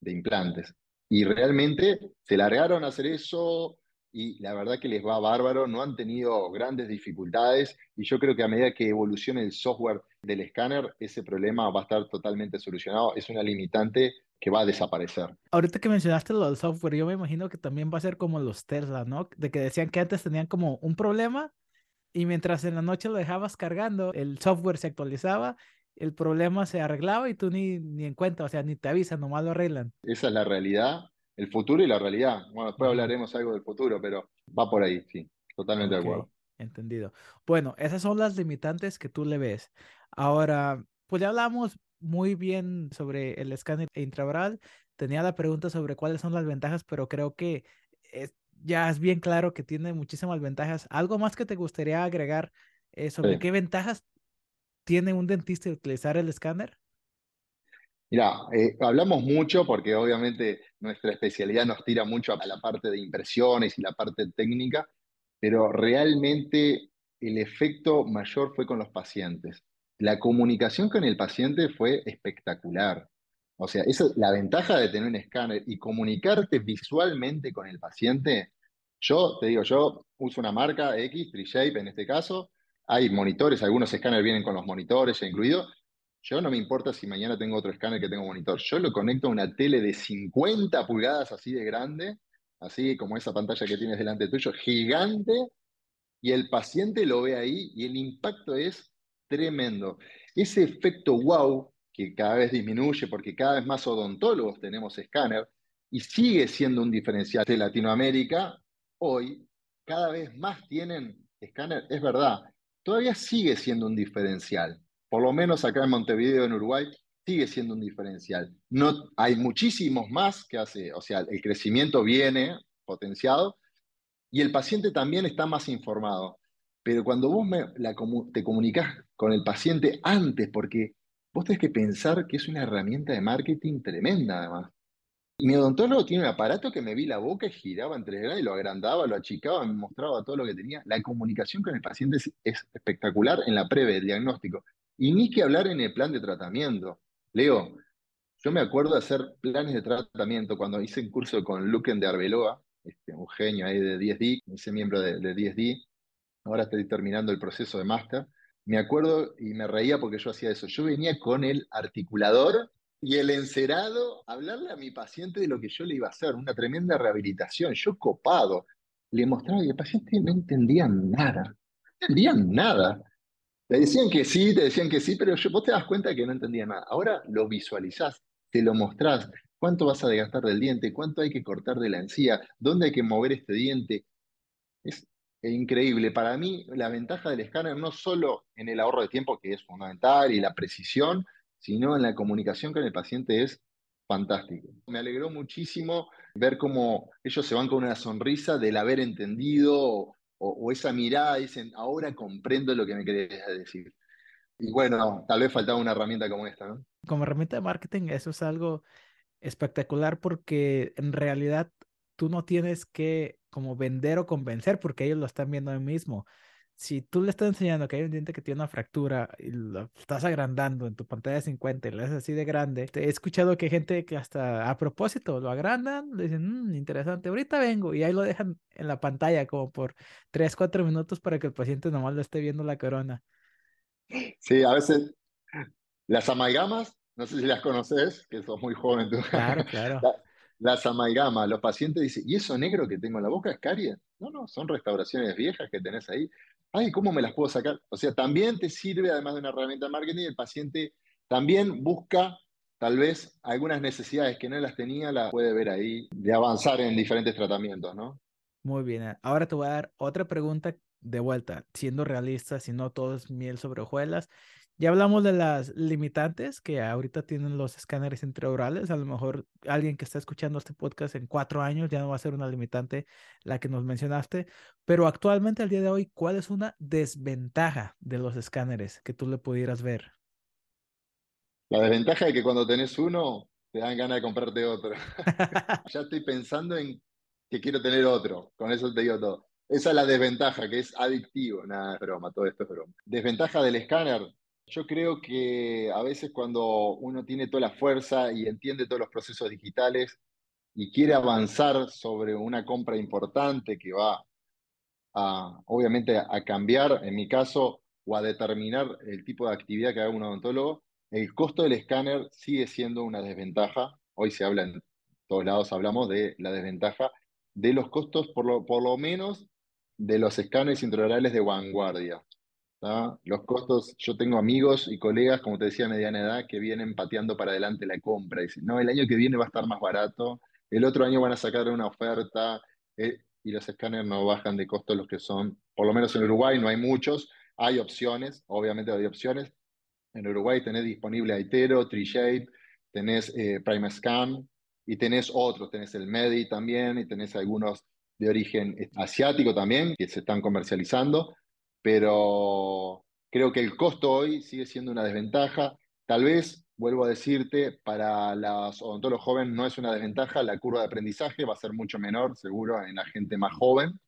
de implantes. Y realmente se largaron a hacer eso y la verdad que les va bárbaro, no han tenido grandes dificultades y yo creo que a medida que evolucione el software del escáner, ese problema va a estar totalmente solucionado. Es una limitante que va a desaparecer. Ahorita que mencionaste lo del software, yo me imagino que también va a ser como los Tesla, ¿no? De que decían que antes tenían como un problema y mientras en la noche lo dejabas cargando, el software se actualizaba el problema se arreglaba y tú ni, ni en cuenta, o sea, ni te avisan, nomás lo arreglan. Esa es la realidad, el futuro y la realidad. Bueno, después hablaremos algo del futuro, pero va por ahí, sí, totalmente de acuerdo. Entendido. Bueno, esas son las limitantes que tú le ves. Ahora, pues ya hablamos muy bien sobre el escáner intraoral. Tenía la pregunta sobre cuáles son las ventajas, pero creo que ya es bien claro que tiene muchísimas ventajas. ¿Algo más que te gustaría agregar eh, sobre qué ventajas tiene un dentista utilizar el escáner? Mira, eh, hablamos mucho porque obviamente nuestra especialidad nos tira mucho a la parte de impresiones y la parte técnica, pero realmente el efecto mayor fue con los pacientes. La comunicación con el paciente fue espectacular. O sea, esa, la ventaja de tener un escáner y comunicarte visualmente con el paciente. Yo te digo, yo uso una marca X, TreeShape en este caso, hay monitores, algunos escáneres vienen con los monitores incluidos. Yo no me importa si mañana tengo otro escáner que tengo monitor. Yo lo conecto a una tele de 50 pulgadas así de grande, así como esa pantalla que tienes delante tuyo, gigante, y el paciente lo ve ahí y el impacto es tremendo. Ese efecto wow, que cada vez disminuye porque cada vez más odontólogos tenemos escáner, y sigue siendo un diferencial de Latinoamérica, hoy cada vez más tienen escáner, es verdad, todavía sigue siendo un diferencial. Por lo menos acá en Montevideo, en Uruguay, sigue siendo un diferencial. No, hay muchísimos más que hace, o sea, el crecimiento viene potenciado y el paciente también está más informado. Pero cuando vos te comunicas con el paciente antes, porque vos tenés que pensar que es una herramienta de marketing tremenda además. Mi odontólogo tiene un aparato que me vi la boca y giraba entre y lo agrandaba, lo achicaba, me mostraba todo lo que tenía. La comunicación con el paciente es, espectacular en la previa, el diagnóstico. Y ni que hablar en el plan de tratamiento. Leo, yo me acuerdo de hacer planes de tratamiento cuando hice un curso con Luquen de Arbeloa, este, un genio ahí de 10D, ese miembro de, de 10D. Ahora estoy terminando el proceso de máster. Me acuerdo y me reía porque yo hacía eso. Yo venía con el articulador y el encerado, hablarle a mi paciente de lo que yo le iba a hacer, una tremenda rehabilitación, yo copado, le mostraba y el paciente no entendía nada, no entendían nada. Te decían que sí, te decían que sí, pero vos te das cuenta que no entendía nada. Ahora lo visualizás, te lo mostrás, cuánto vas a desgastar del diente, cuánto hay que cortar de la encía, dónde hay que mover este diente. Es increíble. Para mí, la ventaja del escáner no solo en el ahorro de tiempo, que es fundamental, y la precisión, sino en la comunicación con el paciente es fantástico. Me alegró muchísimo ver cómo ellos se van con una sonrisa del haber entendido o, esa mirada, dicen, ahora comprendo lo que me querías decir. Y bueno, tal vez faltaba una herramienta como esta, ¿no? Como herramienta de marketing, eso es algo espectacular porque en realidad tú no tienes que como vender o convencer porque ellos lo están viendo ahí mismo si tú le estás enseñando que hay un diente que tiene una fractura y lo estás agrandando en tu pantalla de 50 y lo haces así de grande, he escuchado que hay gente que hasta a propósito lo agrandan, le dicen, mmm, interesante, ahorita vengo y ahí lo dejan en la pantalla como por 3, 4 minutos para que el paciente nomás lo esté viendo la corona. Sí, a veces las amalgamas, no sé si las conoces, que sos muy joven tú. Claro, claro. las amalgamas, los pacientes dicen, ¿y eso negro que tengo en la boca es caries? No, no, son restauraciones viejas que tenés ahí ay, ¿cómo me las puedo sacar? O sea, también te sirve, además de una herramienta de marketing, el paciente también busca tal vez algunas necesidades que no las tenía, las puede ver ahí, de avanzar en diferentes tratamientos, ¿no? Muy bien, ahora te voy a dar otra pregunta de vuelta, siendo realista, si no todo es miel sobre hojuelas. Ya hablamos de las limitantes que ahorita tienen los escáneres intraorales. A lo mejor alguien que está escuchando este podcast en cuatro años ya no va a ser una limitante la que nos mencionaste. Pero actualmente, al día de hoy, ¿cuál es una desventaja de los escáneres que tú le pudieras ver? La desventaja es que cuando tenés uno, te dan ganas de comprarte otro. ya estoy pensando en que quiero tener otro. Con eso te digo todo. Esa es la desventaja, que es adictivo. Nada, es broma, todo esto es broma. Desventaja del escáner. Yo creo que a veces cuando uno tiene toda la fuerza y entiende todos los procesos digitales y quiere avanzar sobre una compra importante que va a, obviamente, a cambiar, en mi caso, o a determinar el tipo de actividad que haga un odontólogo, el costo del escáner sigue siendo una desventaja. Hoy se habla en todos lados, hablamos de la desventaja de los costos, por lo, por lo menos, de los escáneres intraorales de vanguardia. Los costos, yo tengo amigos y colegas, como te decía, mediana edad, que vienen pateando para adelante la compra. Dicen, no, el año que viene va a estar más barato, el otro año van a sacar una oferta, eh, y los escáneres no bajan de costo los que son, por lo menos en Uruguay no hay muchos, hay opciones, obviamente hay opciones. En Uruguay tenés disponible Aitero, TreeShape, tenés eh, PrimeScan y tenés otros, tenés el Medi también y tenés algunos de origen asiático también que se están comercializando pero creo que el costo hoy sigue siendo una desventaja. Tal vez, vuelvo a decirte, para los odontólogos jóvenes no es una desventaja, la curva de aprendizaje va a ser mucho menor, seguro, en la gente más joven,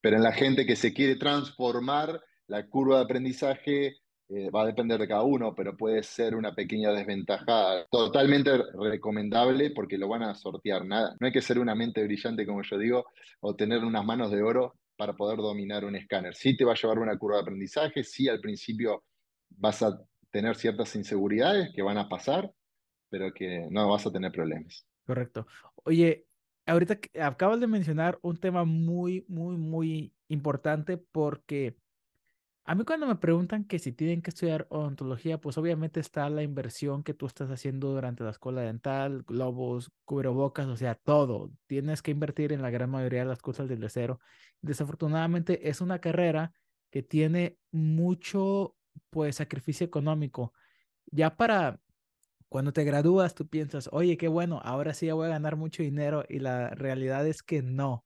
pero en la gente que se quiere transformar, la curva de aprendizaje eh, va a depender de cada uno, pero puede ser una pequeña desventaja totalmente recomendable porque lo van a sortear. Nada, no hay que ser una mente brillante, como yo digo, o tener unas manos de oro para poder dominar un escáner. Sí te va a llevar una curva de aprendizaje, sí al principio vas a tener ciertas inseguridades que van a pasar, pero que no vas a tener problemas. Correcto. Oye, ahorita acabas de mencionar un tema muy, muy, muy importante porque a mí cuando me preguntan que si tienen que estudiar odontología, pues obviamente está la inversión que tú estás haciendo durante la escuela dental, globos, cubrebocas, o sea, todo. Tienes que invertir en la gran mayoría de las cosas desde cero. Desafortunadamente es una carrera que tiene mucho, pues, sacrificio económico. Ya para cuando te gradúas, tú piensas, oye, qué bueno, ahora sí ya voy a ganar mucho dinero y la realidad es que no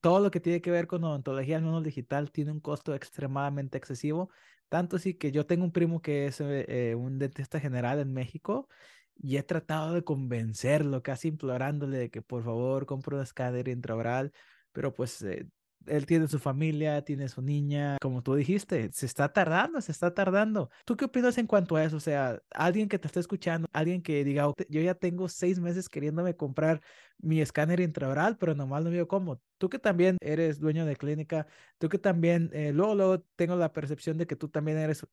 todo lo que tiene que ver con odontología al menos digital tiene un costo extremadamente excesivo. Tanto así que yo tengo un primo que es eh, un dentista general en México y he tratado de convencerlo, casi implorándole de que por favor compre un escáner intraoral, pero pues eh, él tiene su familia, tiene su niña, como tú dijiste, se está tardando, se está tardando. ¿Tú qué opinas en cuanto a eso? O sea, alguien que te está escuchando, alguien que diga, yo ya tengo seis meses queriéndome comprar mi escáner intraoral, pero nomás no veo cómo. Tú que también eres dueño de clínica, tú que también, eh, luego, luego tengo la percepción de que tú también eres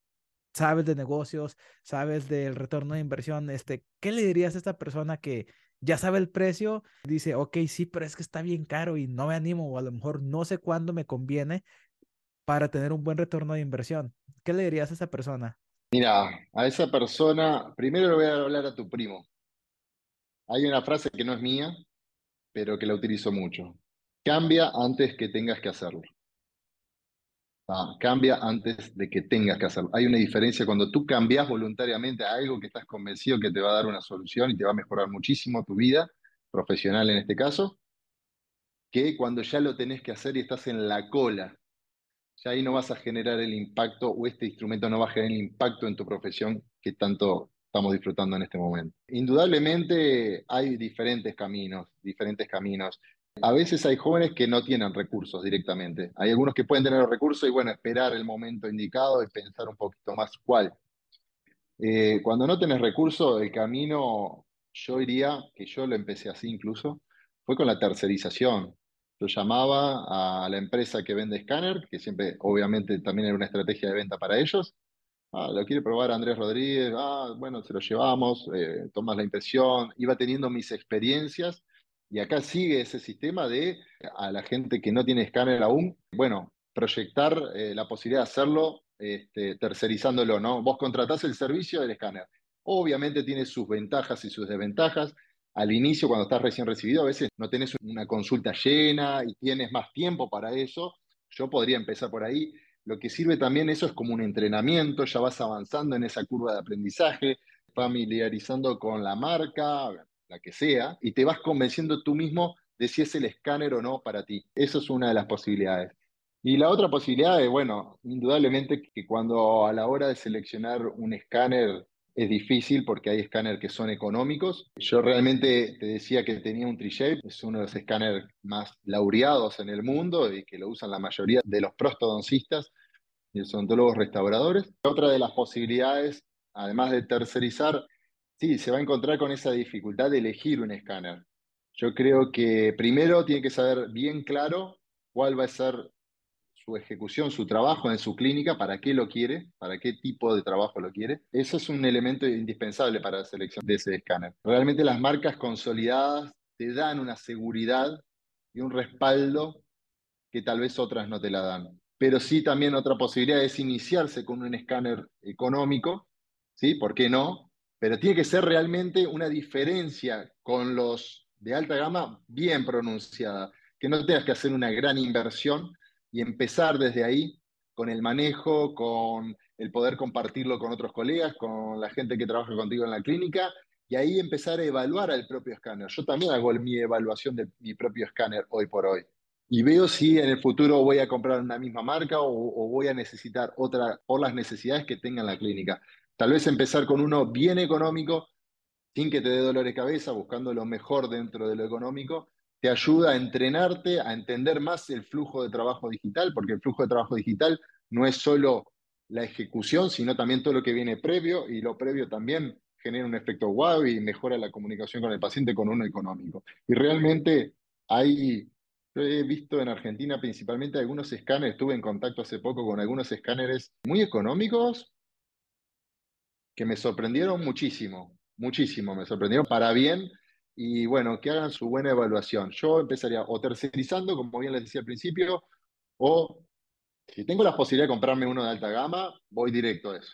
sabes de negocios, sabes del retorno de inversión, este, ¿qué le dirías a esta persona que ya sabe el precio, dice, ok, sí, pero es que está bien caro y no me animo o a lo mejor no sé cuándo me conviene para tener un buen retorno de inversión. ¿Qué le dirías a esa persona? Mira, a esa persona, primero le voy a hablar a tu primo. Hay una frase que no es mía, pero que la utilizo mucho. Cambia antes que tengas que hacerlo. Ah, cambia antes de que tengas que hacerlo. Hay una diferencia cuando tú cambias voluntariamente a algo que estás convencido que te va a dar una solución y te va a mejorar muchísimo tu vida profesional en este caso, que cuando ya lo tenés que hacer y estás en la cola. Ya ahí no vas a generar el impacto o este instrumento no va a generar el impacto en tu profesión que tanto estamos disfrutando en este momento. Indudablemente hay diferentes caminos, diferentes caminos. A veces hay jóvenes que no tienen recursos directamente. Hay algunos que pueden tener recursos y bueno, esperar el momento indicado y pensar un poquito más cuál. Eh, cuando no tenés recursos, el camino, yo diría, que yo lo empecé así incluso, fue con la tercerización. Yo llamaba a la empresa que vende escáner, que siempre, obviamente, también era una estrategia de venta para ellos. Ah, lo quiere probar Andrés Rodríguez, ah, bueno, se lo llevamos, eh, tomas la impresión. Iba teniendo mis experiencias y acá sigue ese sistema de a la gente que no tiene escáner aún, bueno, proyectar eh, la posibilidad de hacerlo este, tercerizándolo, ¿no? Vos contratás el servicio del escáner. Obviamente tiene sus ventajas y sus desventajas. Al inicio, cuando estás recién recibido, a veces no tenés una consulta llena y tienes más tiempo para eso. Yo podría empezar por ahí. lo que sirve también eso es como un entrenamiento, ya vas avanzando en esa curva de aprendizaje, familiarizando con la marca, la que sea, y te vas convenciendo tú mismo de si es el escáner o no para ti. Eso es una de las posibilidades. Y la otra posibilidad es, bueno, indudablemente que cuando a la hora de seleccionar un escáner es difícil porque hay escáneres que son económicos. Yo realmente te decía que tenía un Shape, es uno de los escáneres más laureados en el mundo y que lo usan la mayoría de los prostodoncistas y los odontólogos restauradores. Otra de las posibilidades, además de tercerizar, sí, se va a encontrar con esa dificultad de elegir un escáner. Yo creo que primero tiene que saber bien claro cuál va a ser su ejecución, su trabajo en su clínica, para qué lo quiere, para qué tipo de trabajo lo quiere. Eso es un elemento indispensable para la selección de ese escáner. Realmente las marcas consolidadas te dan una seguridad y un respaldo que tal vez otras no te la dan. Pero sí también otra posibilidad es iniciarse con un escáner económico, ¿sí? ¿Por qué no? Pero tiene que ser realmente una diferencia con los de alta gama bien pronunciada, que no tengas que hacer una gran inversión y empezar desde ahí con el manejo, con el poder compartirlo con otros colegas, con la gente que trabaja contigo en la clínica, y ahí empezar a evaluar al propio escáner. Yo también hago mi evaluación de mi propio escáner hoy por hoy. Y veo si en el futuro voy a comprar una misma marca o, voy a necesitar otra por las necesidades que tenga la clínica. Tal vez empezar con uno bien económico, sin que te dé dolor de cabeza, buscando lo mejor dentro de lo económico, te ayuda a entrenarte, a entender más el flujo de trabajo digital, porque el flujo de trabajo digital no es solo la ejecución, sino también todo lo que viene previo, y lo previo también genera un efecto wow y mejora la comunicación con el paciente con uno económico. Y realmente hay, yo he visto en Argentina principalmente algunos escáneres, estuve en contacto hace poco con algunos escáneres muy económicos que me sorprendieron muchísimo muchísimo, me sorprendieron para bien y bueno, que hagan su buena evaluación. Yo empezaría o tercerizando, como bien les decía al principio, o si tengo la posibilidad de comprarme uno de alta gama, voy directo a eso.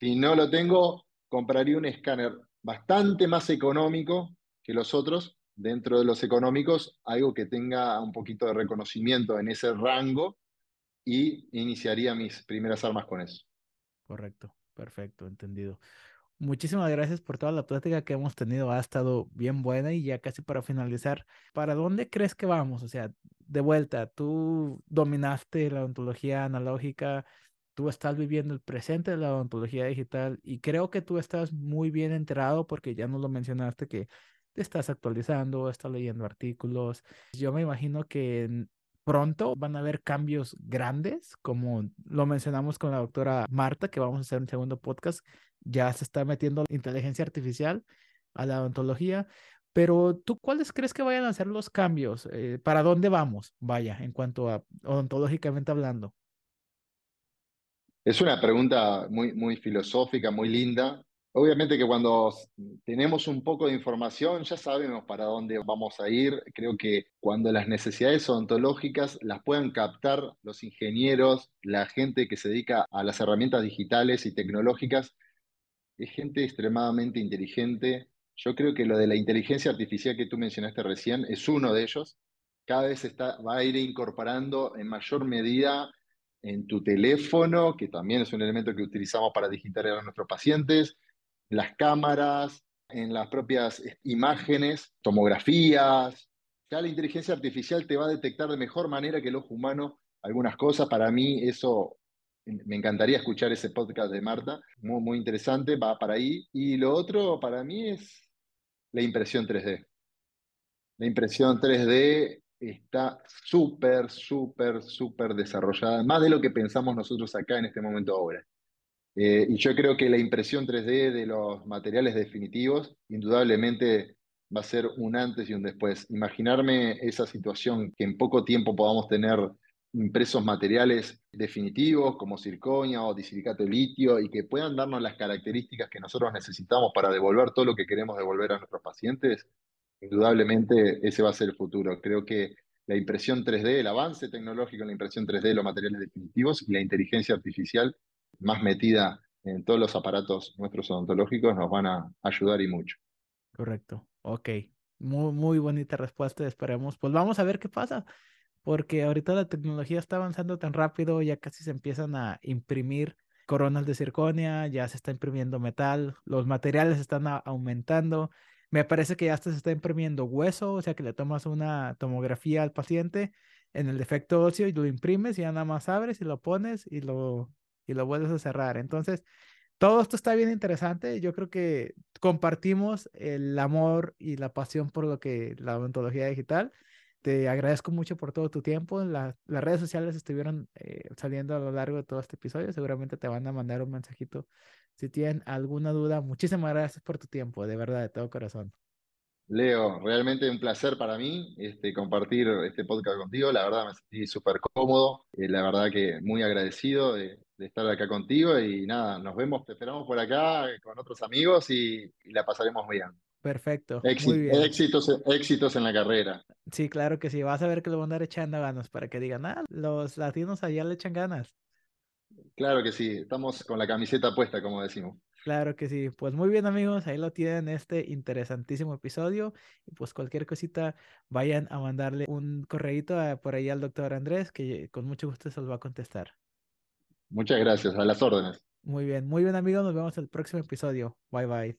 Si no lo tengo, compraría un escáner bastante más económico que los otros, dentro de los económicos, algo que tenga un poquito de reconocimiento en ese rango y iniciaría mis primeras armas con eso. Correcto, perfecto, entendido. Muchísimas gracias por toda la plática que hemos tenido. Ha estado bien buena y ya casi para finalizar, ¿para dónde crees que vamos? O sea, de vuelta, tú dominaste la odontología analógica, tú estás viviendo el presente de la odontología digital y creo que tú estás muy bien enterado porque ya nos lo mencionaste que te estás actualizando, estás leyendo artículos. Yo me imagino que pronto van a haber cambios grandes, como lo mencionamos con la doctora Marta, que vamos a hacer un segundo podcast, ya se está metiendo inteligencia artificial a la odontología. Pero tú, ¿cuáles crees que vayan a ser los cambios? Eh, ¿Para dónde vamos? Vaya, en cuanto a odontológicamente hablando. Es una pregunta muy, muy filosófica, muy linda. Obviamente que cuando tenemos un poco de información ya sabemos para dónde vamos a ir. Creo que cuando las necesidades odontológicas las puedan captar los ingenieros, la gente que se dedica a las herramientas digitales y tecnológicas, es gente extremadamente inteligente. Yo creo que lo de la inteligencia artificial que tú mencionaste recién es uno de ellos. Cada vez está, va a ir incorporando en mayor medida en tu teléfono, que también es un elemento que utilizamos para digitalizar a nuestros pacientes, las cámaras, en las propias imágenes, tomografías. Ya la inteligencia artificial te va a detectar de mejor manera que el ojo humano algunas cosas. Para mí eso me encantaría escuchar ese podcast de Marta, muy, muy interesante, va para ahí. Y lo otro para mí es la impresión 3D. La impresión 3D está súper, súper, súper desarrollada, más de lo que pensamos nosotros acá en este momento ahora. Eh, y yo creo que la impresión 3D de los materiales definitivos indudablemente va a ser un antes y un después. Imaginarme esa situación que en poco tiempo podamos tener impresos materiales definitivos como circonia o disilicato de litio y que puedan darnos las características que nosotros necesitamos para devolver todo lo que queremos devolver a nuestros pacientes, indudablemente ese va a ser el futuro. Creo que la impresión 3D, el avance tecnológico en la impresión 3D de los materiales definitivos y la inteligencia artificial más metida en todos los aparatos nuestros odontológicos nos van a ayudar y mucho. Correcto, ok. Muy, muy bonita respuesta, esperemos. Pues vamos a ver qué pasa porque ahorita la tecnología está avanzando tan rápido, ya casi se empiezan a imprimir coronas de circonia, ya se está imprimiendo metal, los materiales están aumentando. Me parece que ya hasta se está imprimiendo hueso, o sea que le tomas una tomografía al paciente en el defecto óseo y lo imprimes y ya nada más abres y lo pones y lo, y lo vuelves a cerrar. Entonces, todo esto está bien interesante. Yo creo que compartimos el amor y la pasión por lo que la odontología digital. Te agradezco mucho por todo tu tiempo. las redes sociales estuvieron eh, saliendo a lo largo de todo este episodio. Seguramente te van a mandar un mensajito si tienen alguna duda. Muchísimas gracias por tu tiempo, de verdad, de todo corazón. Leo, realmente un placer para mí este, compartir este podcast contigo. La verdad me sentí súper cómodo. Eh, la verdad que muy agradecido de, estar acá contigo. Y nada, nos vemos, te esperamos por acá con otros amigos y, la pasaremos bien. Perfecto. muy bien. Éxitos, éxitos en la carrera. Sí, claro que sí. Vas a ver que lo van a andar echando ganas para que digan, ah, los latinos allá le echan ganas. Claro que sí. Estamos con la camiseta puesta, como decimos. Claro que sí. Pues muy bien amigos, ahí lo tienen este interesantísimo episodio. Y pues cualquier cosita, vayan a mandarle un correíto por ahí al doctor Andrés, que con mucho gusto se los va a contestar. Muchas gracias, a las órdenes. Muy bien, muy bien amigos, nos vemos el próximo episodio. Bye bye.